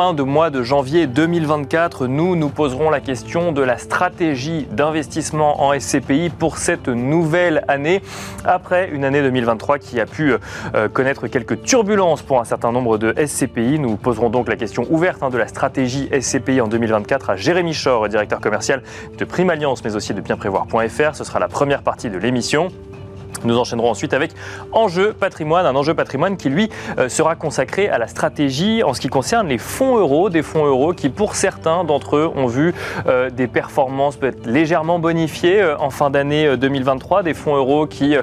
de mois de janvier 2024, nous nous poserons la question de la stratégie d'investissement en SCPI pour cette nouvelle année, après une année 2023 qui a pu euh, connaître quelques turbulences pour un certain nombre de SCPI. Nous poserons donc la question ouverte hein, de la stratégie SCPI en 2024 à Jérémy Chor, directeur commercial de Prime Alliance, mais aussi de bienprévoir.fr. Ce sera la première partie de l'émission. Nous enchaînerons ensuite avec Enjeu patrimoine, un enjeu patrimoine qui lui euh, sera consacré à la stratégie en ce qui concerne les fonds euros, des fonds euros qui pour certains d'entre eux ont vu euh, des performances peut-être légèrement bonifiées euh, en fin d'année 2023, des fonds euros qui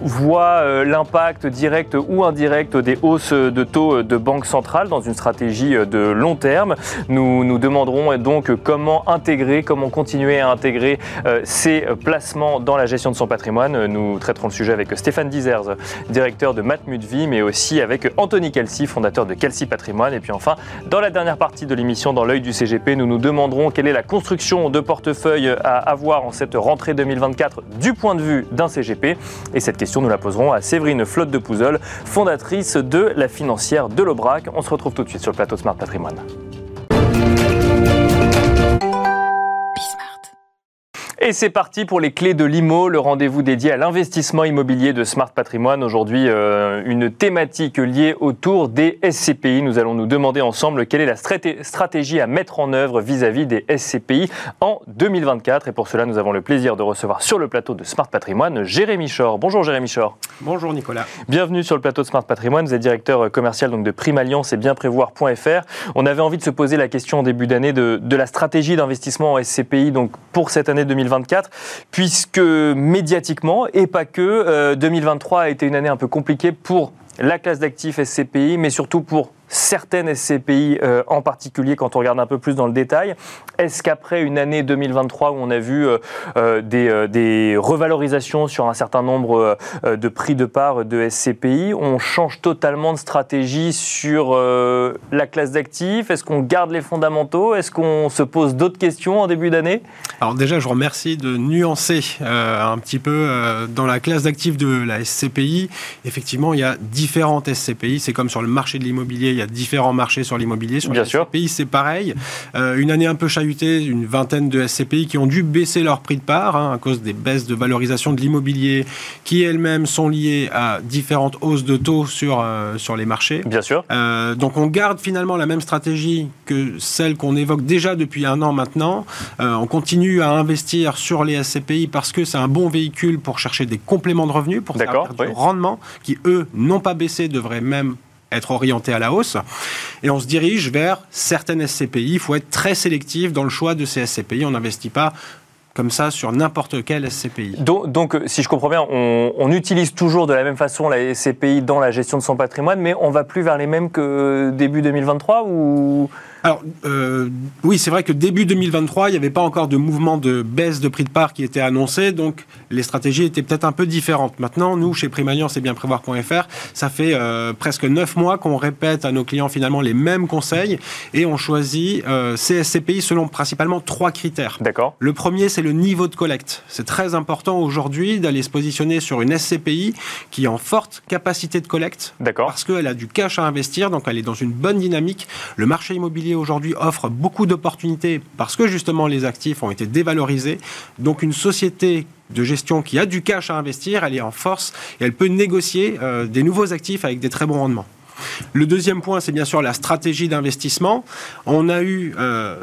voit euh, l'impact direct ou indirect des hausses de taux de banque centrale dans une stratégie de long terme. Nous nous demanderons donc comment intégrer, comment continuer à intégrer euh, ces placements dans la gestion de son patrimoine. Nous traiterons le sujet avec Stéphane Dizers, directeur de Matmut Vie, mais aussi avec Anthony Kelsey, fondateur de Kelsey Patrimoine. Et puis enfin, dans la dernière partie de l'émission, dans l'œil du CGP, nous nous demanderons quelle est la construction de portefeuille à avoir en cette rentrée 2024 du point de vue d'un CGP. Et cette question nous la poserons à Séverine Flotte de Pouzeul, fondatrice de la financière de l'Aubrac. On se retrouve tout de suite sur le plateau Smart Patrimoine. Et c'est parti pour les clés de l'IMO, le rendez-vous dédié à l'investissement immobilier de Smart Patrimoine. Aujourd'hui, euh, une thématique liée autour des SCPI. Nous allons nous demander ensemble quelle est la stratégie à mettre en œuvre vis-à-vis des SCPI en 2024. Et pour cela, nous avons le plaisir de recevoir sur le plateau de Smart Patrimoine Jérémy Chor. Bonjour Jérémy Chor. Bonjour Nicolas. Bienvenue sur le plateau de Smart Patrimoine. Vous êtes directeur commercial donc de Prime Alliance et bienprévoir.fr. On avait envie de se poser la question en début d'année de, de la stratégie d'investissement en SCPI donc pour cette année 2024 puisque médiatiquement, et pas que, 2023 euh, a été une année un peu compliquée pour la classe d'actifs SCPI, mais surtout pour certaines SCPI euh, en particulier quand on regarde un peu plus dans le détail. Est-ce qu'après une année 2023 où on a vu euh, euh, des, revalorisations sur un certain nombre de prix de part de SCPI, on change totalement de stratégie sur la classe d'actifs? Est-ce qu'on garde les fondamentaux? Est-ce qu'on se pose d'autres questions en début d'année? Alors déjà, je vous remercie de nuancer un petit peu dans la classe d'actifs de la SCPI. Effectivement, il y a différentes SCPI. C'est comme sur le marché de l'immobilier, il y a différents marchés sur l'immobilier. Sur Bien les SCPI, c'est pareil. Euh, une année un peu chahutée, une vingtaine de SCPI qui ont dû baisser leur prix de part hein, à cause des baisses de valorisation de l'immobilier qui elles-mêmes sont liées à différentes hausses de taux sur, euh, sur les marchés. Bien sûr. Euh, donc on garde finalement la même stratégie que celle qu'on évoque déjà depuis un an maintenant. on continue à investir sur les SCPI parce que c'est un bon véhicule pour chercher des compléments de revenus, pour faire du rendement, qui eux n'ont pas baissé, devraient même être orienté à la hausse. Et on se dirige vers certaines SCPI. Il faut être très sélectif dans le choix de ces SCPI. On n'investit pas comme ça sur n'importe quel SCPI. Donc, donc, si je comprends bien, on, on, utilise toujours de la même façon la SCPI dans la gestion de son patrimoine, mais on va plus vers les mêmes que début 2023 ou alors, euh, oui, c'est vrai que début 2023, il n'y avait pas encore de mouvement de baisse de prix de part qui était annoncé, donc les stratégies étaient peut-être un peu différentes. Maintenant, nous, chez Primaliance et bienprévoir.fr, ça fait euh, presque neuf mois qu'on répète à nos clients finalement les mêmes conseils et on choisit euh, ces SCPI selon principalement trois critères. D'accord. Le premier, c'est le niveau de collecte. C'est très important aujourd'hui d'aller se positionner sur une SCPI qui est en forte capacité de collecte. D'accord. Parce qu'elle a du cash à investir, donc elle est dans une bonne dynamique. Le marché immobilier aujourd'hui offre beaucoup d'opportunités parce que justement les actifs ont été dévalorisés. Donc une société de gestion qui a du cash à investir, elle est en force et elle peut négocier euh, des nouveaux actifs avec des très bons rendements. Le deuxième point, c'est bien sûr la stratégie d'investissement. On a eu euh,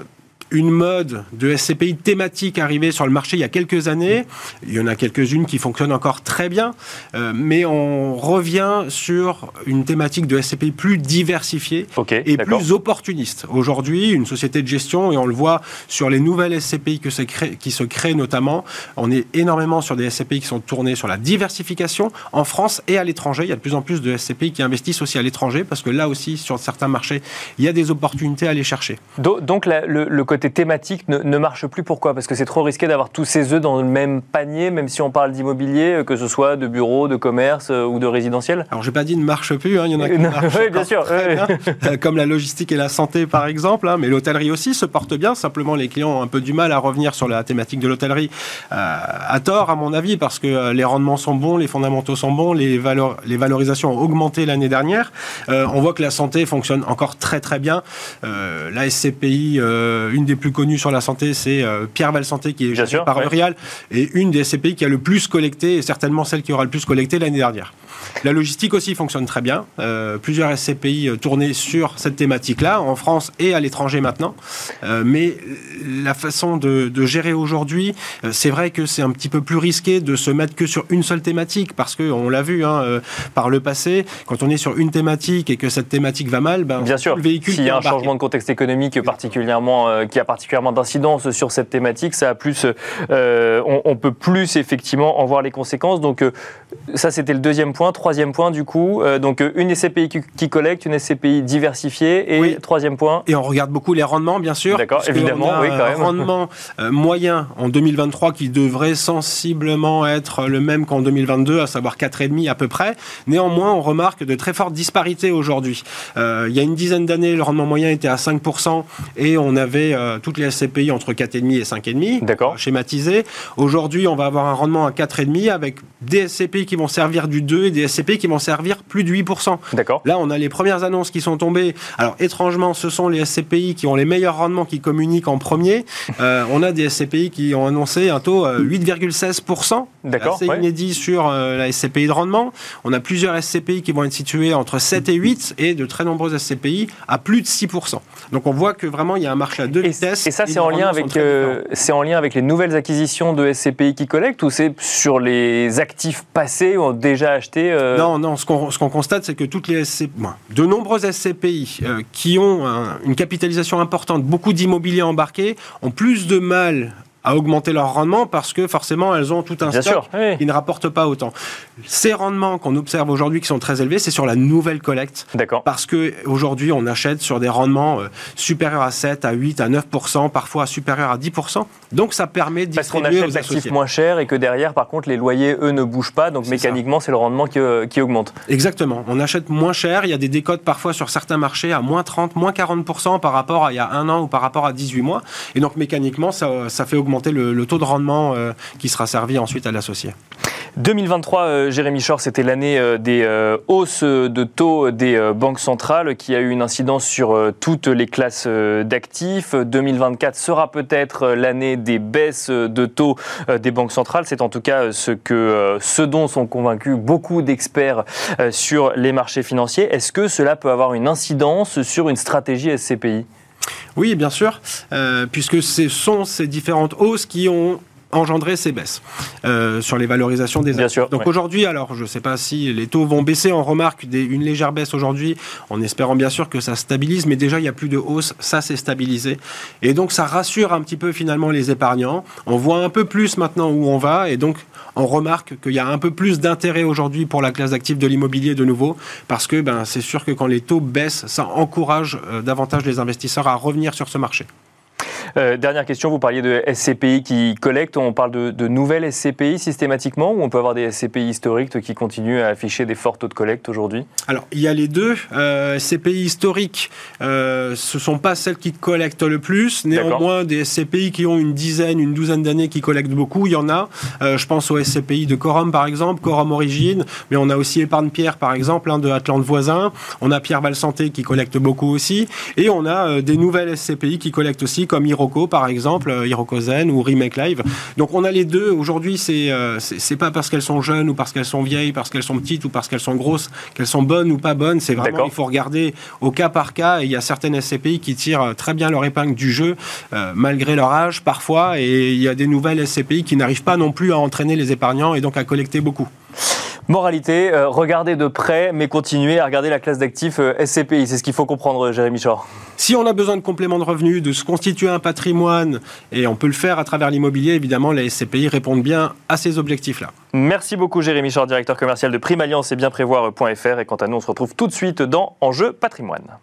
une mode de SCPI thématique arrivée sur le marché il y a quelques années. Il y en a quelques-unes qui fonctionnent encore très bien, euh, mais on revient sur une thématique de SCPI plus diversifiée et plus opportuniste. Aujourd'hui, une société de gestion, et on le voit sur les nouvelles SCPI que qui se créent notamment, on est énormément sur des SCPI qui sont tournés sur la diversification en France et à l'étranger. Il y a de plus en plus de SCPI qui investissent aussi à l'étranger parce que là aussi, sur certains marchés, il y a des opportunités à aller chercher. Donc le, côté thématique ne, marche plus. Pourquoi? Parce que c'est trop risqué d'avoir tous ces œufs dans le même panier, même si on parle d'immobilier, que ce soit de bureaux, de commerce euh, ou de résidentiel Alors j'ai pas dit ne marche plus, hein. il y en a qui marchent oui, bien sûr, euh, comme la logistique et la santé par exemple, hein. mais l'hôtellerie aussi se porte bien. Simplement, les clients ont un peu du mal à revenir sur la thématique de l'hôtellerie, euh, à tort à mon avis, parce que les rendements sont bons, les fondamentaux sont bons, les, les valorisations ont augmenté l'année dernière. on voit que la santé fonctionne encore très très bien. la SCPI, une des plus connues sur la santé, c'est Pierre Val Santé qui est gérée par Urial, et une des SCPI qui a le plus collecté, et certainement celle qui aura le plus collecté l'année dernière. La logistique aussi fonctionne très bien. Euh, plusieurs SCPI euh, tournés sur cette thématique-là, en France et à l'étranger maintenant. Euh, mais la façon de, gérer aujourd'hui, c'est vrai que c'est un petit peu plus risqué de se mettre que sur une seule thématique, parce qu'on l'a vu hein, par le passé, quand on est sur une thématique et que cette thématique va mal, ben, bien sûr, le véhicule s'il y a un changement de contexte économique particulièrement, qui a particulièrement d'incidence sur cette thématique, ça a plus, on, on, peut plus effectivement en voir les conséquences. Donc ça, c'était le deuxième point. Troisième point, du coup, euh, donc euh, une SCPI qui, collecte, une SCPI diversifiée. Et troisième point. Et on regarde beaucoup les rendements, bien sûr. D'accord, évidemment, oui, quand même. Un rendement euh, moyen en 2023 qui devrait sensiblement être le même qu'en 2022, à savoir 4,5 à peu près. Néanmoins, on remarque de très fortes disparités aujourd'hui. il y a une dizaine d'années, le rendement moyen était à 5% et on avait toutes les SCPI entre 4,5 et 5,5. D'accord. Schématisé. Aujourd'hui, on va avoir un rendement à 4,5 avec des SCPI qui vont servir du 2 et des SCP qui vont servir plus de 8%. D'accord. Là, on a les premières annonces qui sont tombées. Alors, étrangement, ce sont les SCPI qui ont les meilleurs rendements qui communiquent en premier. Euh, on a des SCPI qui ont annoncé un taux 8,16%. Euh, D'accord. C'est inédit sur euh, la SCPI de rendement. On a plusieurs SCPI qui vont être situés entre 7 et 8 et de très nombreuses SCPI à plus de 6%. Donc, on voit que vraiment, il y a un marché à deux vitesses. Et ça, c'est en, lien avec, c'est en lien avec les nouvelles acquisitions de SCPI qui collectent ou c'est sur les actifs passés ou déjà achetés euh, non, non, ce qu'on constate, c'est que toutes les SCPI, de nombreuses SCPI euh, qui ont une capitalisation importante, beaucoup d'immobilier embarqué, ont plus de mal à augmenter leur rendement parce que forcément elles ont tout un stock qui ne rapporte pas autant. Ces rendements qu'on observe aujourd'hui qui sont très élevés, c'est sur la nouvelle collecte. D'accord. Parce que aujourd'hui on achète sur des rendements euh, supérieurs à 7, à 8, à 9% parfois supérieurs à 10 Donc ça permet de Parce qu'on achète l'actif moins cher et que derrière par contre les loyers eux ne bougent pas, donc mécaniquement c'est le rendement qui, euh, qui, augmente. Exactement. On achète moins cher, il y a des décotes parfois sur certains marchés à moins 30, moins 40 par rapport à il y a un an ou par rapport à 18 mois. Et donc mécaniquement ça, ça fait augmenter le, taux de rendement euh, qui sera servi ensuite à l'associé. 2023, euh, Jérémy Chor, c'était l'année euh, des hausses de taux des banques centrales qui a eu une incidence sur toutes les classes d'actifs. 2024 sera peut-être l'année des baisses de taux des banques centrales. C'est en tout cas ce, que, ce dont sont convaincus beaucoup d'experts sur les marchés financiers. Est-ce que cela peut avoir une incidence sur une stratégie SCPI oui, bien sûr, euh, puisque ce sont ces différentes hausses qui ont engendré ces baisses euh, sur les valorisations des actions. Donc aujourd'hui, alors je ne sais pas si les taux vont baisser, on remarque une légère baisse aujourd'hui, en espérant bien sûr que ça stabilise, mais déjà il n'y a plus de hausse, ça s'est stabilisé. Et donc ça rassure un petit peu finalement les épargnants. On voit un peu plus maintenant où on va, et donc on remarque qu'il y a un peu plus d'intérêt aujourd'hui pour la classe d'actifs de l'immobilier de nouveau, parce que ben, c'est sûr que quand les taux baissent, ça encourage euh, davantage les investisseurs à revenir sur ce marché. Euh, dernière question, vous parliez de SCPI qui collectent. On parle de, nouvelles SCPI systématiquement ou on peut avoir des SCPI historiques qui continuent à afficher des forts taux de collecte aujourd'hui? Alors, il y a les deux. Euh, SCPI historiques, euh, ce ne sont pas celles qui collectent le plus. Néanmoins, des SCPI qui ont une dizaine, une douzaine d'années qui collectent beaucoup, il y en a. je pense aux SCPI de Corum, par exemple, Corum Origine, mais on a aussi Épargne Pierre, par exemple, hein, de Atlante Voisin. On a Pierre Val Santé qui collecte beaucoup aussi. Et on a des nouvelles SCPI qui collectent aussi, comme Hiro Hiroko, par exemple, Hiroko Zen ou Remake Live. Donc on a les deux. Aujourd'hui, c'est c'est pas parce qu'elles sont jeunes ou parce qu'elles sont vieilles, parce qu'elles sont petites ou parce qu'elles sont grosses, qu'elles sont bonnes ou pas bonnes. C'est vraiment, il faut regarder au cas par cas. Et il y a certaines SCPI qui tirent très bien leur épingle du jeu, malgré leur âge parfois. Et il y a des nouvelles SCPI qui n'arrivent pas non plus à entraîner les épargnants et donc à collecter beaucoup. Moralité, euh, regardez de près, mais continuez à regarder la classe d'actifs euh, SCPI. C'est ce qu'il faut comprendre, Jérémy Chor. Si on a besoin de compléments de revenus, de se constituer un patrimoine, et on peut le faire à travers l'immobilier, évidemment, les SCPI répondent bien à ces objectifs-là. Merci beaucoup, Jérémy Chor, directeur commercial de Prime Alliance et bienprévoir.fr. Et quant à nous, on se retrouve tout de suite dans Enjeu patrimoine.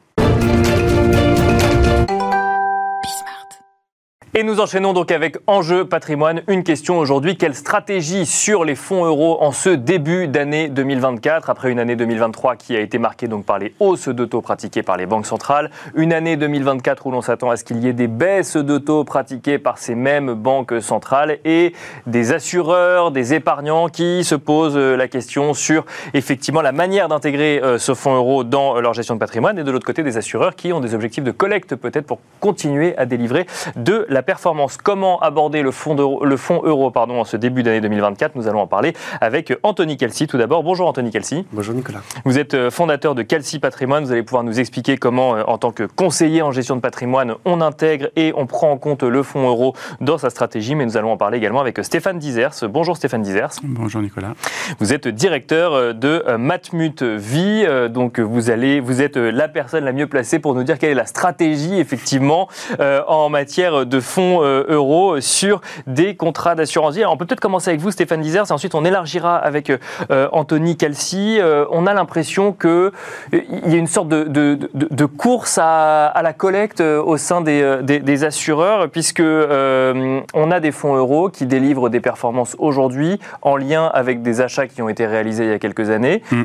Et nous enchaînons donc avec Enjeu patrimoine. Une question aujourd'hui, quelle stratégie sur les fonds euros en ce début d'année 2024, après une année 2023 qui a été marquée donc par les hausses de taux pratiquées par les banques centrales, une année 2024 où l'on s'attend à ce qu'il y ait des baisses de taux pratiquées par ces mêmes banques centrales et des assureurs, des épargnants qui se posent la question sur effectivement la manière d'intégrer euh, ce fonds euro dans leur gestion de patrimoine et de l'autre côté des assureurs qui ont des objectifs de collecte peut-être pour continuer à délivrer de la performance. Comment aborder le fonds, le fonds euro pardon, en ce début d'année 2024 Nous allons en parler avec Anthony Kelsey tout d'abord. Bonjour Anthony Kelsey. Bonjour Nicolas. Vous êtes euh, fondateur de Kelsey Patrimoine. Vous allez pouvoir nous expliquer comment, euh, en tant que conseiller en gestion de patrimoine, on intègre et on prend en compte le fonds euro dans sa stratégie. Mais nous allons en parler également avec Stéphane Dizers. Bonjour Stéphane Dizers. Bonjour Nicolas. Vous êtes directeur euh, de Matmut Vie. Donc vous, allez, vous êtes la personne la mieux placée pour nous dire quelle est la stratégie effectivement en matière de fonds fonds euh, euros sur des contrats d'assurance vie. on peut peut-être commencer avec vous, Stéphane Dizers, et ensuite on élargira avec euh, Anthony Calci. Euh, on a l'impression qu'il y a une sorte de, course à, la collecte au sein des, assureurs, puisque on a des fonds euros qui délivrent des performances aujourd'hui en lien avec des achats qui ont été réalisés il y a quelques années. Mm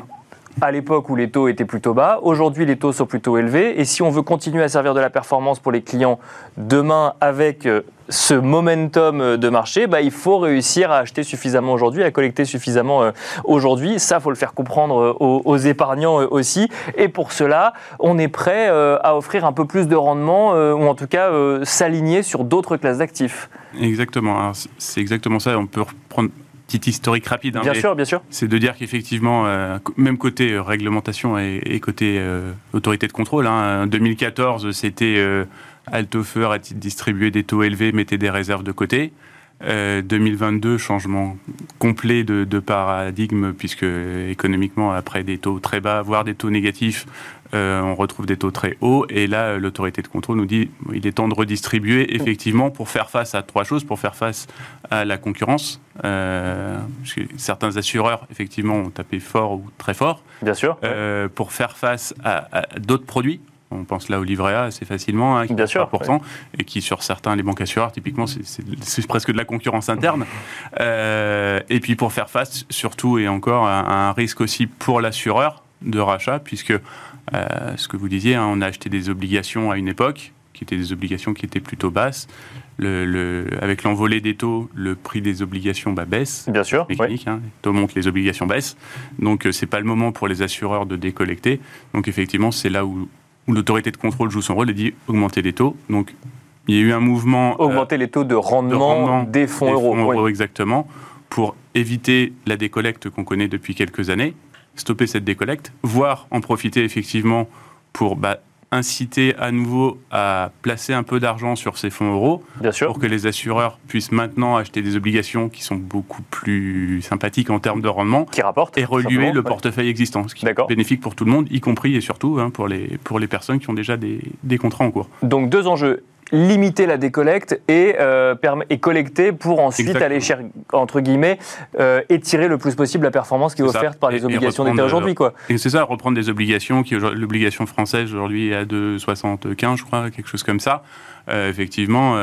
à l'époque où les taux étaient plutôt bas. Aujourd'hui, les taux sont plutôt élevés. Et si on veut continuer à servir de la performance pour les clients demain avec euh, ce momentum de marché, bah, il faut réussir à acheter suffisamment aujourd'hui, à collecter suffisamment euh, aujourd'hui. Ça, faut le faire comprendre euh, aux, épargnants aussi. Et pour cela, on est prêt à offrir un peu plus de rendement, ou en tout cas s'aligner sur d'autres classes d'actifs. Exactement. C'est exactement ça. On peut reprendre petite historique rapide. Hein, bien sûr, bien sûr. C'est de dire qu'effectivement, euh, même côté euh, réglementation et, côté euh, autorité de contrôle, hein, en 2014, c'était Altofer a distribué des taux élevés, mettait des réserves de côté. 2022, changement complet de, de, paradigme, puisque économiquement, après des taux très bas, voire des taux négatifs, euh, on retrouve des taux très hauts. Et là, l'autorité de contrôle nous dit il est temps de redistribuer, effectivement, pour faire face à trois choses. Pour faire face à la concurrence, euh, certains assureurs, effectivement, ont tapé fort ou très fort. Bien sûr. Euh, pour faire face à, d'autres produits. On pense là au livret A assez facilement, hein, qui Bien sûr, et qui sur certains, les banques assureurs, typiquement, c'est presque de la concurrence interne. et puis pour faire face, surtout et encore, à un risque aussi pour l'assureur de rachat, puisque euh, ce que vous disiez, hein, on a acheté des obligations à une époque qui étaient des obligations qui étaient plutôt basses. Le, avec l'envolée des taux, le prix des obligations bah, baisse. Bien sûr. Mécanique, hein, les taux montent, les obligations baissent. Donc euh, c'est pas le moment pour les assureurs de décollecter. Donc effectivement, c'est là où, l'autorité de contrôle joue son rôle et dit augmenter les taux. Donc il y a eu un mouvement. Euh, augmenter les taux de rendement, des fonds euros. exactement, pour éviter la décollecte qu'on connaît depuis quelques années stopper cette décollecte, voire en profiter effectivement pour bah, inciter à nouveau à placer un peu d'argent sur ces fonds euros Bien sûr. pour que les assureurs puissent maintenant acheter des obligations qui sont beaucoup plus sympathiques en termes de rendement qui rapportent, et reluer le portefeuille existant, ce qui est bénéfique pour tout le monde, y compris et surtout hein, pour, les, pour les personnes qui ont déjà des, des contrats en cours. Donc deux enjeux limiter la décollecte et, euh, et collecter pour ensuite aller, entre guillemets, euh, étirer le plus possible la performance qui est, offerte par les obligations d'État aujourd'hui. Quoi. C'est ça, reprendre des obligations, qui l'obligation française aujourd'hui est à 2,75, je crois, quelque chose comme ça. Euh, effectivement,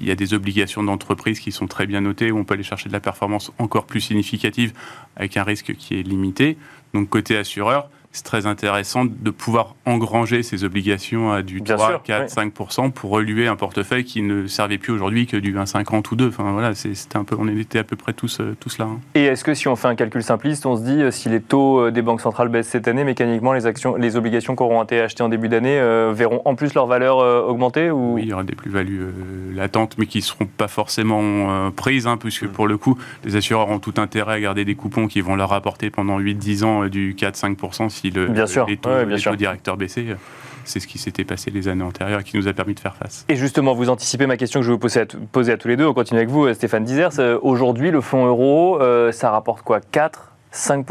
il y a des obligations d'entreprise qui sont très bien notées, où on peut aller chercher de la performance encore plus significative avec un risque qui est limité. Donc côté assureur, c'est très intéressant de pouvoir engranger ces obligations à du 3, 4, 5% pour reluer un portefeuille qui ne servait plus aujourd'hui que du 1,50 ou 2. Enfin, voilà, c'était un peu, on était à peu près tous, euh, tous là. Hein. Et est-ce que si on fait un calcul simpliste, on se dit euh, si les taux euh, des banques centrales baissent cette année, mécaniquement les, actions, les obligations qui auront été achetées en début d'année verront en plus leur valeur augmenter ou... Oui, il y aura des plus-values latentes, mais qui ne seront pas forcément prises, hein, puisque mm. pour le coup, les assureurs ont tout intérêt à garder des coupons qui vont leur apporter pendant 8-10 ans du 4-5% si le, bien sûr. les taux, directeurs baissaient. C'est ce qui s'était passé les années antérieures et qui nous a permis de faire face. Et justement, vous anticipez ma question que je vais vous poser à, tous les deux. On continue avec vous, euh, Stéphane Dizers. Euh, aujourd'hui, le fonds euro, euh, ça rapporte quoi? 4 5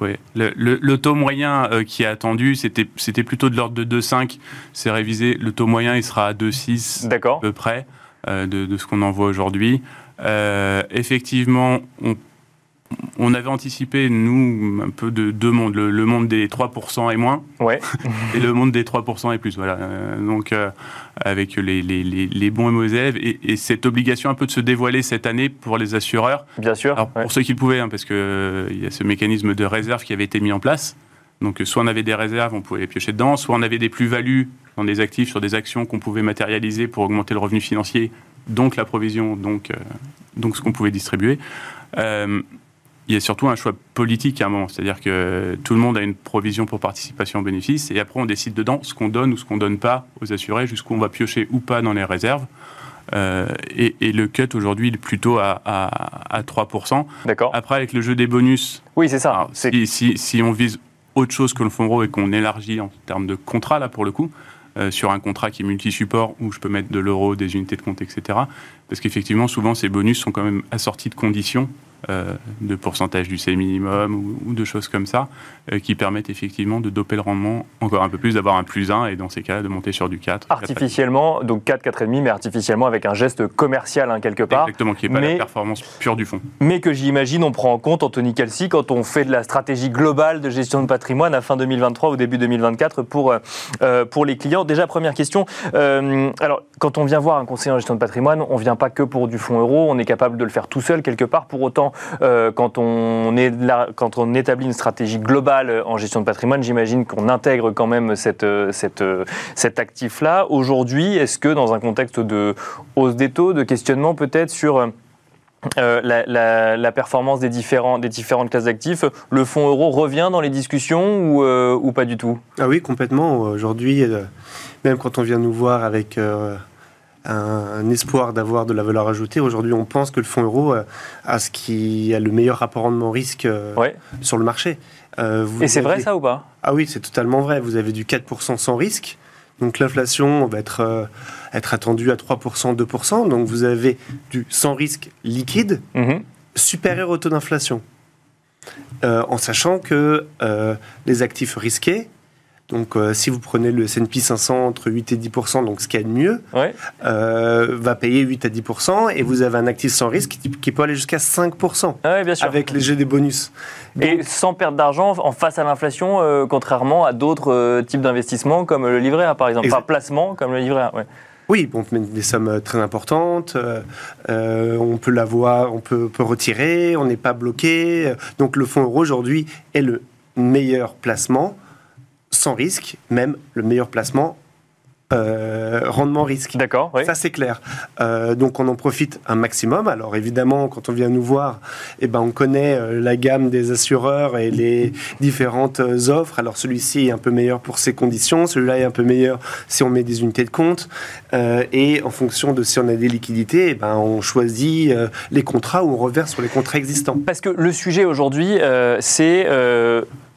oui. Le, taux moyen qui est attendu, c'était plutôt de l'ordre de 2,5. C'est révisé. Le taux moyen, il sera à 2,6 à peu près de, de, ce qu'on en voit aujourd'hui. effectivement, on on avait anticipé, nous, un peu de deux mondes, le, monde des 3% et moins, ouais. et le monde des 3% et plus. Voilà. Euh, donc, euh, avec les, bons et mauvais élèves, et, cette obligation un peu de se dévoiler cette année pour les assureurs. Bien sûr. Pour ceux qui le pouvaient, hein, parce qu'il euh, y a ce mécanisme de réserve qui avait été mis en place. Donc, soit on avait des réserves, on pouvait les piocher dedans, soit on avait des plus-values dans des actifs, sur des actions qu'on pouvait matérialiser pour augmenter le revenu financier, donc la provision, donc, donc ce qu'on pouvait distribuer il y a surtout un choix politique à un moment. C'est-à-dire que tout le monde a une provision pour participation au bénéfice et après on décide dedans ce qu'on donne ou ce qu'on donne pas aux assurés, jusqu'où on va piocher ou pas dans les réserves. Euh, et, le cut aujourd'hui il est plutôt à, à, 3%. D'accord. Après avec le jeu des bonus. Oui, c'est ça. si, si, si, on vise autre chose que le fonds euro et qu'on élargit en termes de contrat là pour le coup, euh, sur un contrat qui est multi-support où je peux mettre de l'euro, des unités de compte, etc. Parce qu'effectivement, souvent, ces bonus sont quand même assortis de conditions de pourcentage du C minimum ou, de choses comme ça, euh, qui permettent effectivement de doper le rendement encore un peu plus, d'avoir un plus 1 et dans ces cas-là de monter sur du 4. Artificiellement, donc 4, 4,5, mais artificiellement avec un geste commercial hein, quelque part. Exactement, qui n'est pas la performance pure du fonds. Mais que j'imagine on prend en compte, Anthony Calci, quand on fait de la stratégie globale de gestion de patrimoine à fin 2023 ou début 2024 pour, euh, pour les clients. Déjà, première question. alors, quand on vient voir un conseiller en gestion de patrimoine, on ne vient pas que pour du fonds euro, on est capable de le faire tout seul quelque part. Pour autant, euh, quand, on est quand on établit une stratégie globale en gestion de patrimoine, j'imagine qu'on intègre quand même cette, cette, cet actif-là. Aujourd'hui, est-ce que dans un contexte de hausse des taux, de questionnement peut-être sur... Euh, la, performance des, différents, des différentes classes d'actifs, le fonds euro revient dans les discussions ou, euh, ou pas du tout? Ah oui, complètement. Aujourd'hui, même quand on vient nous voir avec un, espoir d'avoir de la valeur ajoutée. Aujourd'hui, on pense que le fonds euro euh, a ce qui a le meilleur rapport rendement-risque euh, sur le marché. Euh, Et c'est vrai ça ou pas? Ah oui, c'est totalement vrai. Vous avez du 4% sans risque. Donc l'inflation va être, être attendue à 3%, 2%. Donc vous avez du sans risque liquide mhm. supérieur au taux d'inflation. en sachant que les actifs risqués, donc, euh, si vous prenez le S&P 500 entre 8 et 10 donc ce qui est de mieux, euh, va payer 8 à 10 et vous avez un actif sans risque qui, peut aller jusqu'à 5 ah bien sûr. avec jeux des bonus. et sans perte d'argent en face à l'inflation, euh, contrairement à d'autres types d'investissements comme le livret A, par exemple. Enfin, placement comme le livret A. Oui, on met des sommes très importantes, on peut l'avoir, on peut, peut retirer, on n'est pas bloqué. Donc le fonds euro aujourd'hui est le meilleur placement sans risque, même le meilleur placement euh, rendement risque. D'accord. Ça c'est clair. Euh, donc on en profite un maximum. Alors évidemment, quand on vient nous voir, eh ben on connaît euh, la gamme des assureurs et les différentes offres. Alors celui-ci est un peu meilleur pour ses conditions, celui-là est un peu meilleur si on met des unités de compte. et en fonction de si on a des liquidités, eh ben on choisit les contrats ou on reverse sur les contrats existants. Parce que le sujet aujourd'hui, c'est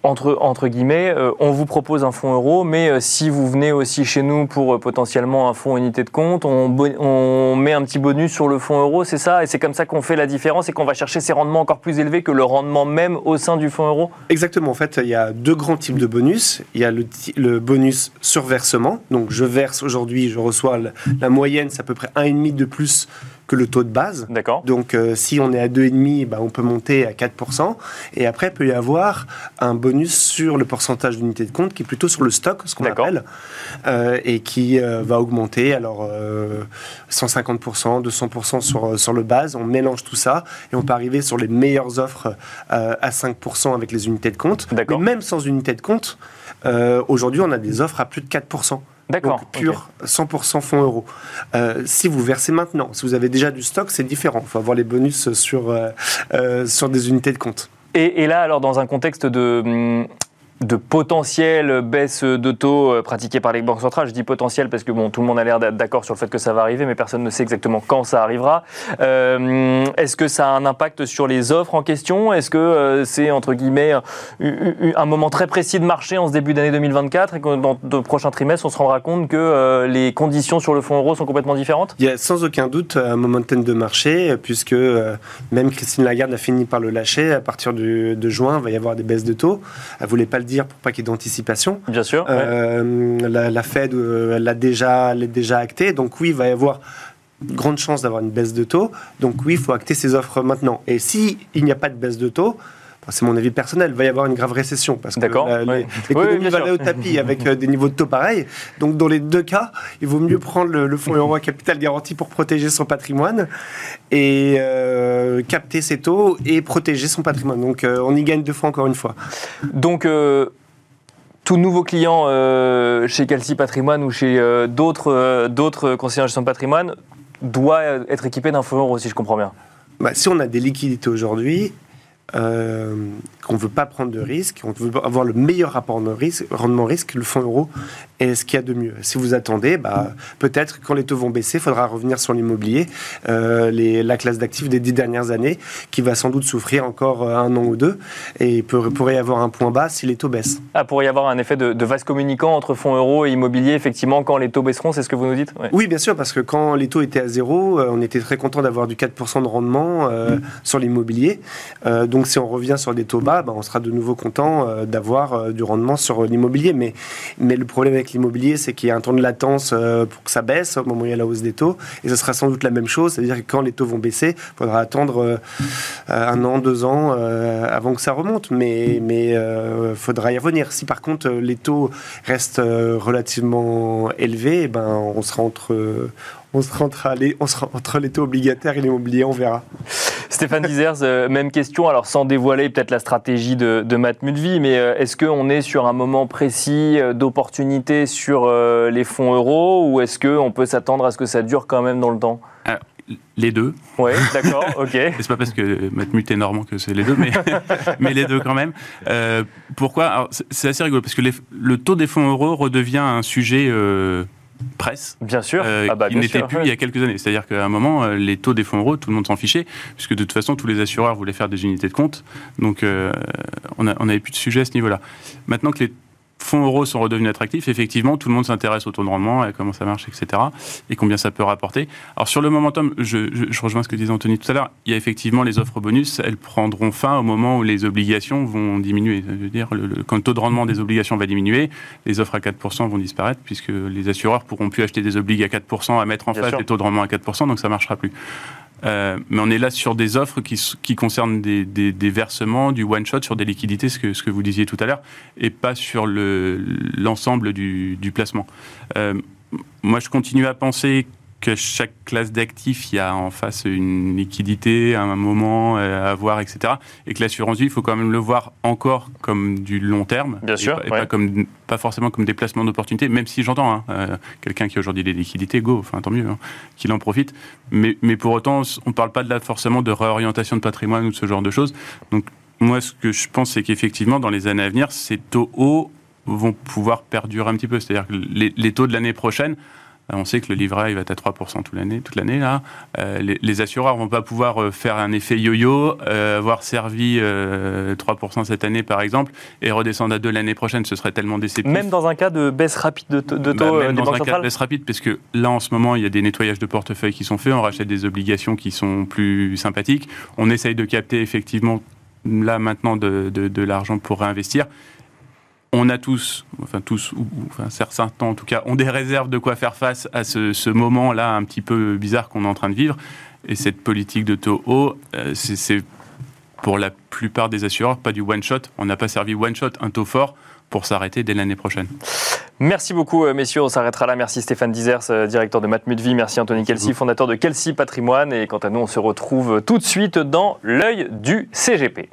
entre, guillemets, euh, on vous propose un fonds euro, mais euh, si vous venez aussi chez nous pour euh, potentiellement un fonds unité de compte, on, met un petit bonus sur le fonds euro, c'est ça? Et c'est comme ça qu'on fait la différence et qu'on va chercher ces rendements encore plus élevés que le rendement même au sein du fonds euro? Exactement. En fait, il y a deux grands types de bonus. Il y a le, bonus sur versement. Donc, je verse aujourd'hui, je reçois la moyenne, c'est à peu près 1,5 de plus que le taux de base. D'accord. Donc si on est à 2,5, bah, on peut monter à 4%. Et après, il peut y avoir un bonus sur le pourcentage d'unités de compte qui est plutôt sur le stock, ce qu'on appelle, et qui va augmenter. Alors 150%, 200% sur, sur le base. On mélange tout ça et on peut arriver sur les meilleures offres à 5% avec les unités de compte. Mais même sans unités de compte, euh, aujourd'hui, on a des offres à plus de 4%. D'accord. Pur 100% fonds euros. Euh, si vous versez maintenant, si vous avez déjà du stock, c'est différent. Il faut avoir les bonus sur, euh, sur des unités de compte. Et, et, là, alors, dans un contexte de, hum, de potentielles baisses de taux euh, pratiquées par les banques centrales. Je dis potentiel parce que bon, tout le monde a l'air d'accord sur le fait que ça va arriver, mais personne ne sait exactement quand ça arrivera. Euh, est-ce que ça a un impact sur les offres en question? Est-ce que euh, c'est, entre guillemets, un moment très précis de marché en ce début d'année 2024 et que dans le prochain trimestre, on se rendra compte que les conditions sur le fonds euro sont complètement différentes? Il y a sans aucun doute un momentum de marché, puisque même Christine Lagarde a fini par le lâcher. À partir de juin, il va y avoir des baisses de taux. Elle voulait pas le pour pas qu'il y ait d'anticipation. Bien sûr. Euh, la, Fed euh, l'a déjà, déjà acté. Donc oui, il va y avoir grande chance d'avoir une baisse de taux. Donc oui, il faut acter ses offres maintenant. Et s'il n'y a pas de baisse de taux, c'est mon avis personnel, il va y avoir une grave récession parce que l'économie va aller au tapis avec euh, des niveaux de taux pareils. Donc dans les deux cas, il vaut mieux prendre le, fonds euro à capital garanti pour protéger son patrimoine et euh, capter ses taux et protéger son patrimoine. Donc euh, on y gagne deux fois encore une fois. Donc tout nouveau client chez Calci Patrimoine ou chez d'autres d'autres conseillers en gestion de patrimoine doit être équipé d'un fonds euro, si je comprends bien. Bah, si on a des liquidités aujourd'hui, euh, qu'on ne veut pas prendre de risques, on veut avoir le meilleur rapport de rendement risque, le fonds euro est ce qu'il y a de mieux. Si vous attendez, bah, peut-être quand les taux vont baisser, il faudra revenir sur l'immobilier, euh, la classe d'actifs des dix dernières années, qui va sans doute souffrir encore euh, un an ou deux, et il pourrait y avoir un point bas si les taux baissent. Ah, pourrait y avoir un effet de, de vase communicant entre fonds euro et immobilier, effectivement, quand les taux baisseront, c'est ce que vous nous dites? Oui, bien sûr, parce que quand les taux étaient à zéro, on était très content d'avoir du 4% de rendement sur l'immobilier. donc si on revient sur des taux bas, bah, on sera de nouveau content d'avoir du rendement sur l'immobilier. Mais, mais le problème avec l'immobilier, c'est qu'il y a un temps de latence euh, pour que ça baisse au moment où il y a la hausse des taux. Et ce sera sans doute la même chose, c'est-à-dire que quand les taux vont baisser, il faudra attendre euh, un an, deux ans euh, avant que ça remonte. Mais il mais, faudra y revenir. Si par contre les taux restent relativement élevés, eh ben, on sera entre on sera entre, les, on sera entre les taux obligataires et l'immobilier, on verra. Stéphane Dizers, euh, même question, alors sans dévoiler peut-être la stratégie de, de Matt mais euh, est-ce qu'on est sur un moment précis euh, d'opportunité sur les fonds euros ou est-ce qu'on peut s'attendre à ce que ça dure quand même dans le temps? Les deux. Oui, d'accord, ok. c'est pas parce que Matmut est normand que c'est les deux, mais, mais les deux quand même. pourquoi? C'est assez rigolo, parce que le taux des fonds euros redevient un sujet presse. Bien sûr. Euh, ah bah, qui n'était plus il y a quelques années. C'est-à-dire qu'à un moment, euh, les taux des fonds euros, tout le monde s'en fichait, puisque de toute façon, tous les assureurs voulaient faire des unités de compte. Donc, euh, on n'avait plus de sujet à ce niveau-là. Maintenant que les fonds euros sont redevenus attractifs, effectivement, tout le monde s'intéresse au taux de rendement, à comment ça marche, etc. Et combien ça peut rapporter. Alors sur le momentum, je, je, rejoins ce que disait Anthony tout à l'heure, il y a effectivement les offres bonus, elles prendront fin au moment où les obligations vont diminuer. Je veux dire, quand le taux de rendement des obligations va diminuer, les offres à 4% vont disparaître, puisque les assureurs pourront plus acheter des obligations à 4% à mettre en face des taux de rendement à 4%, donc ça ne marchera plus. Euh, mais on est là sur des offres qui, qui concernent des, des, des versements, du one-shot, sur des liquidités, ce que, ce que vous disiez tout à l'heure, et pas sur l'ensemble du, du, placement. Euh, moi, je continue à penser que chaque classe d'actifs, il y a en face une liquidité, un moment à avoir, etc. Et que l'assurance vie, il faut quand même le voir encore comme du long terme. Bien sûr. Et, pas, comme, pas forcément comme des placements d'opportunité, même si j'entends, hein, euh, quelqu'un qui a aujourd'hui des liquidités, go, enfin tant mieux, hein, qu'il en profite. Mais, mais pour autant, on ne parle pas de là forcément de réorientation de patrimoine ou de ce genre de choses. Donc, moi, ce que je pense, c'est qu'effectivement, dans les années à venir, ces taux hauts vont pouvoir perdurer un petit peu. C'est-à-dire que les, les taux de l'année prochaine, on sait que le livret il va être à 3% toute l'année. Toute l'année là, euh, les, les, assureurs vont pas pouvoir euh, faire un effet yo-yo, avoir servi 3% cette année par exemple et redescendre à 2 l'année prochaine. Ce serait tellement déceptif. Même dans un cas de baisse rapide de, de bah, taux. même dans un cas de baisse rapide, parce que là en ce moment il y a des nettoyages de portefeuille qui sont faits, on rachète des obligations qui sont plus sympathiques, on essaye de capter effectivement là maintenant de, de l'argent pour réinvestir on a tous, enfin tous, ou, enfin certains en tout cas, ont des réserves de quoi faire face à ce, moment-là un petit peu bizarre qu'on est en train de vivre. Et cette politique de taux haut, c'est pour la plupart des assureurs pas du one shot. On n'a pas servi one shot un taux fort pour s'arrêter dès l'année prochaine. Merci beaucoup, euh, messieurs. On s'arrêtera là. Merci Stéphane Dizers, euh, directeur de Matmut Vie. Merci Anthony Kelsey, fondateur de Kelsey Patrimoine. Et quant à nous, on se retrouve tout de suite dans l'œil du CGP.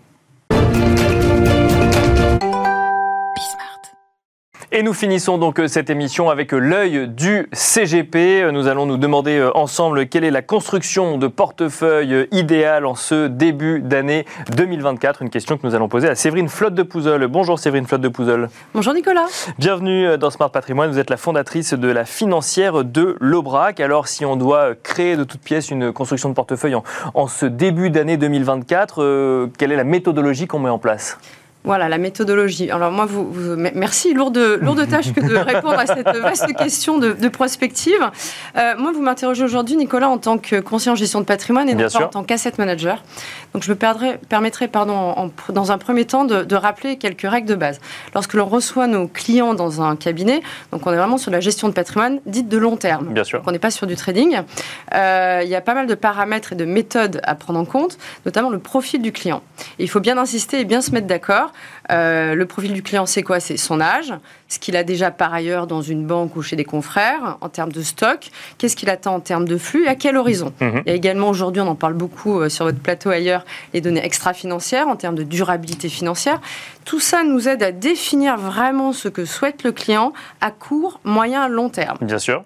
Et nous finissons donc euh, cette émission avec euh, l'œil du CGP. Euh, nous allons nous demander ensemble quelle est la construction de portefeuille idéale en ce début d'année 2024. Une question que nous allons poser à Séverine Flotte de Pouzeul. Bonjour Séverine Flotte de Pouzeul. Bonjour Nicolas. Bienvenue dans Smart Patrimoine. Vous êtes la fondatrice de la financière de l'Aubrac. Alors si on doit créer de toutes pièces une construction de portefeuille en, ce début d'année 2024, quelle est la méthodologie qu'on met en place? Voilà, la méthodologie. Alors moi, vous, merci, lourde, lourde tâche que de répondre à cette vaste question de, prospective. Euh, moi, vous m'interrogez aujourd'hui, Nicolas, en tant que conseiller en gestion de patrimoine et non pas en tant qu'asset manager. Donc je me permettrai, pardon, dans un premier temps, de, rappeler quelques règles de base. Lorsque l'on reçoit nos clients dans un cabinet, donc on est vraiment sur la gestion de patrimoine dite de long terme. Bien sûr. on n'est pas sur du trading. Euh, il y a pas mal de paramètres et de méthodes à prendre en compte, notamment le profil du client. il faut bien insister et bien se mettre d'accord euh, le profil du client, c'est quoi? C'est son âge, ce qu'il a déjà par ailleurs dans une banque ou chez des confrères en termes de stock, qu'est-ce qu'il attend en termes de flux et à quel horizon? Mhm. Il y a également aujourd'hui, on en parle beaucoup euh, sur votre plateau ailleurs, les données extra-financières en termes de durabilité financière. Tout ça nous aide à définir vraiment ce que souhaite le client à court, moyen, long terme. Bien sûr.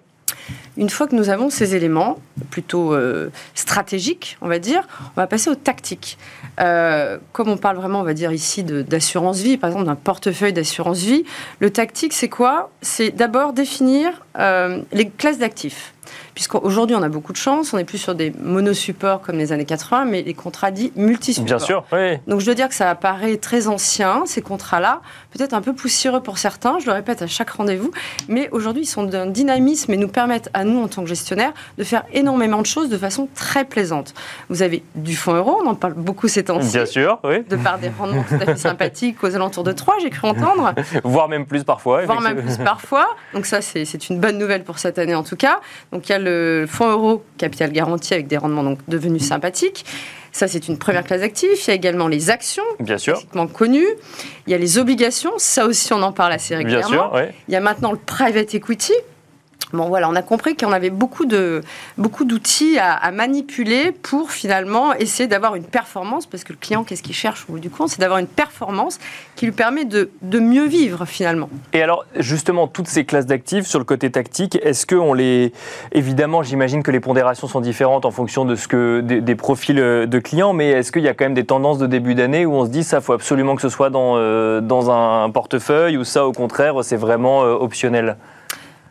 Une fois que nous avons ces éléments plutôt euh, stratégiques, on va dire, on va passer aux tactiques. Euh, comme on parle vraiment, on va dire ici d'assurance vie, par exemple d'un portefeuille d'assurance vie, le tactique, c'est quoi? C'est d'abord définir euh, les classes d'actifs puisqu'aujourd'hui on a beaucoup de chance, on n'est plus sur des monosupports comme les années 80, mais les contrats dits multisupports. Bien sûr, oui. Donc je dois dire que ça apparaît très ancien, ces contrats-là, peut-être un peu poussiéreux pour certains, je le répète à chaque rendez-vous, mais aujourd'hui ils sont d'un dynamisme et nous permettent à nous en tant que gestionnaires de faire énormément de choses de façon très plaisante. Vous avez du fonds euro, on en parle beaucoup ces temps-ci. Bien sûr, oui. De par des rendements tout à fait sympathiques aux alentours de 3, j'ai cru entendre. Voire même plus parfois. Voire même plus parfois. Donc ça c'est une bonne nouvelle pour cette année en tout cas. Donc il y a le fonds euro capital garanti avec des rendements donc devenus sympathiques. Ça, c'est une première classe d'actifs. Il y a également les actions, bien sûr, connues. Il y a les obligations. Ça aussi, on en parle assez régulièrement. Bien sûr, Il y a maintenant le private equity. Bon, voilà, on a compris qu'on avait beaucoup de beaucoup d'outils à, manipuler pour finalement essayer d'avoir une performance, parce que le client, qu'est-ce qu'il cherche au bout du compte? C'est d'avoir une performance qui lui permet de, de, mieux vivre finalement. Et alors, justement, toutes ces classes d'actifs sur le côté tactique, est-ce qu'on les évidemment, j'imagine que les pondérations sont différentes en fonction de ce que des, profils euh, de clients, mais est-ce qu'il y a quand même des tendances de début d'année où on se dit ça, faut absolument que ce soit dans euh, dans un portefeuille ou ça, au contraire, c'est vraiment euh, optionnel?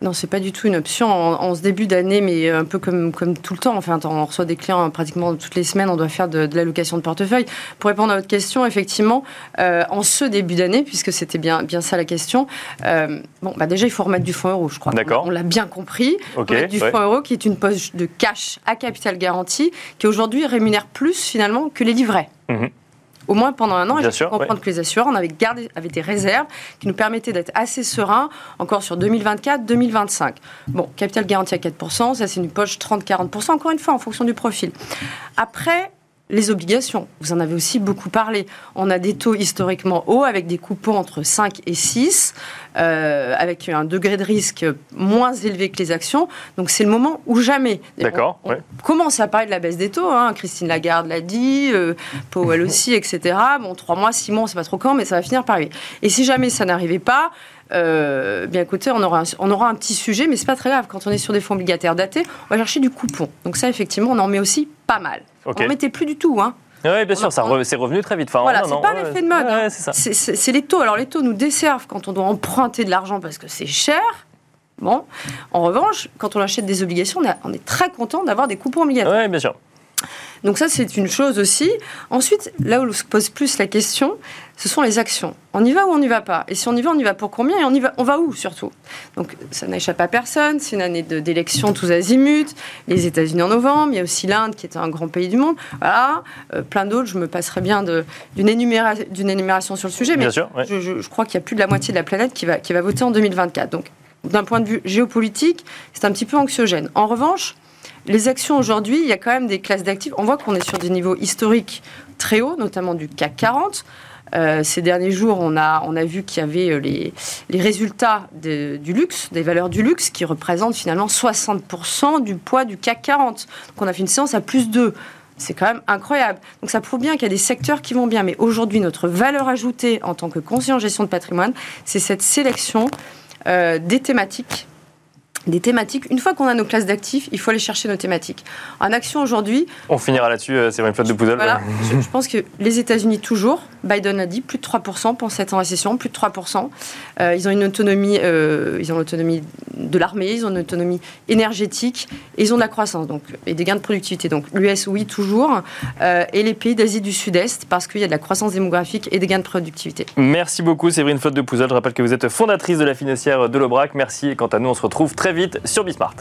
Non, c'est pas du tout une option en, ce début d'année, mais un peu comme, comme tout le temps. Enfin, on reçoit des clients pratiquement toutes les semaines, on doit faire de, l'allocation de portefeuille. Pour répondre à votre question, effectivement, euh, en ce début d'année, puisque c'était bien, bien ça la question, euh, bon, bah déjà, il faut remettre du fonds euro, je crois. D'accord. On, l'a bien compris. Okay, du fonds euro qui est une poche de cash à capital garanti qui aujourd'hui rémunère plus finalement que les livrets. Mmh au moins pendant un an. et je comprendre que les assureurs, on avait gardé avait des réserves qui nous permettaient d'être assez sereins encore sur 2024-2025. Bon, capital garanti à 4%, ça c'est une poche 30-40%, encore une fois, en fonction du profil. Après, les obligations, vous en avez aussi beaucoup parlé. On a des taux historiquement hauts avec des coupons entre 5 et 6, euh, avec un degré de risque moins élevé que les actions. Donc c'est le moment où jamais. D'accord. On, commence à parler de la baisse des taux. Hein. Christine Lagarde l'a dit, euh, Powell aussi, etc. Bon, 3 mois, 6 mois, on ne sait pas trop quand, mais ça va finir par arriver. Et si jamais ça n'arrivait pas, euh, bien écoutez, on aura, un, on aura un petit sujet, mais c'est pas très grave. Quand on est sur des fonds obligataires datés, on va chercher du coupon. Donc ça, effectivement, on en met aussi pas mal. On n'en mettait plus du tout. Hein. Oui, bien sûr, ça c'est revenu très vite. Enfin, voilà, c'est pas l'effet de mode. Hein. c'est les taux. Alors les taux nous desservent quand on doit emprunter de l'argent parce que c'est cher. Bon, en revanche, quand on achète des obligations, on, on est très content d'avoir des coupons obligataires. Oui, bien sûr. Donc ça, c'est une chose aussi. Ensuite, là où se pose plus la question, ce sont les actions. On y va ou on n'y va pas? Et si on y va, on y va pour combien Et on, y va, on va où surtout? Donc ça n'échappe à personne. C'est une année d'élections tous azimuts. Les États-Unis en novembre. Il y a aussi l'Inde qui est un grand pays du monde. Voilà. Euh, plein d'autres. Je me passerai bien d'une énumération, énumération sur le sujet. Mais sûr, je, je, crois qu'il y a plus de la moitié de la planète qui va, qui va voter en 2024. Donc d'un point de vue géopolitique, c'est un petit peu anxiogène. En revanche, Les actions aujourd'hui, il y a quand même des classes d'actifs. On voit qu'on est sur des niveaux historiques très hauts, notamment du CAC 40. Euh, ces derniers jours, on a, on a vu qu'il y avait euh, les, les résultats du luxe, des valeurs du luxe, qui représentent finalement 60% du poids du CAC 40. Donc on a fait une séance à plus 2. C'est quand même incroyable. Donc ça prouve bien qu'il y a des secteurs qui vont bien. Mais aujourd'hui, notre valeur ajoutée en tant que conseiller en gestion de patrimoine, c'est cette sélection euh, des thématiques des thématiques. Une fois qu'on a nos classes d'actifs, il faut aller chercher nos thématiques. En action aujourd'hui. On finira là-dessus, euh, c'est une flotte de Poudre. Voilà, je, je, pense que les États-Unis, toujours, Biden a dit plus de 3% pour cette en récession, plus de 3%. Euh, ils ont une autonomie, euh, ils ont l'autonomie de l'armée, ils ont une autonomie énergétique et ils ont de la croissance donc, et des gains de productivité. Donc l'US, oui, toujours. Euh, et les pays d'Asie du Sud-Est parce qu'il y a de la croissance démographique et des gains de productivité. Merci beaucoup, Séverine Flotte de Pouzol. Je rappelle que vous êtes fondatrice de la financière de l'Aubrac. Merci. Et quant à nous, on se retrouve vite sur Bismart.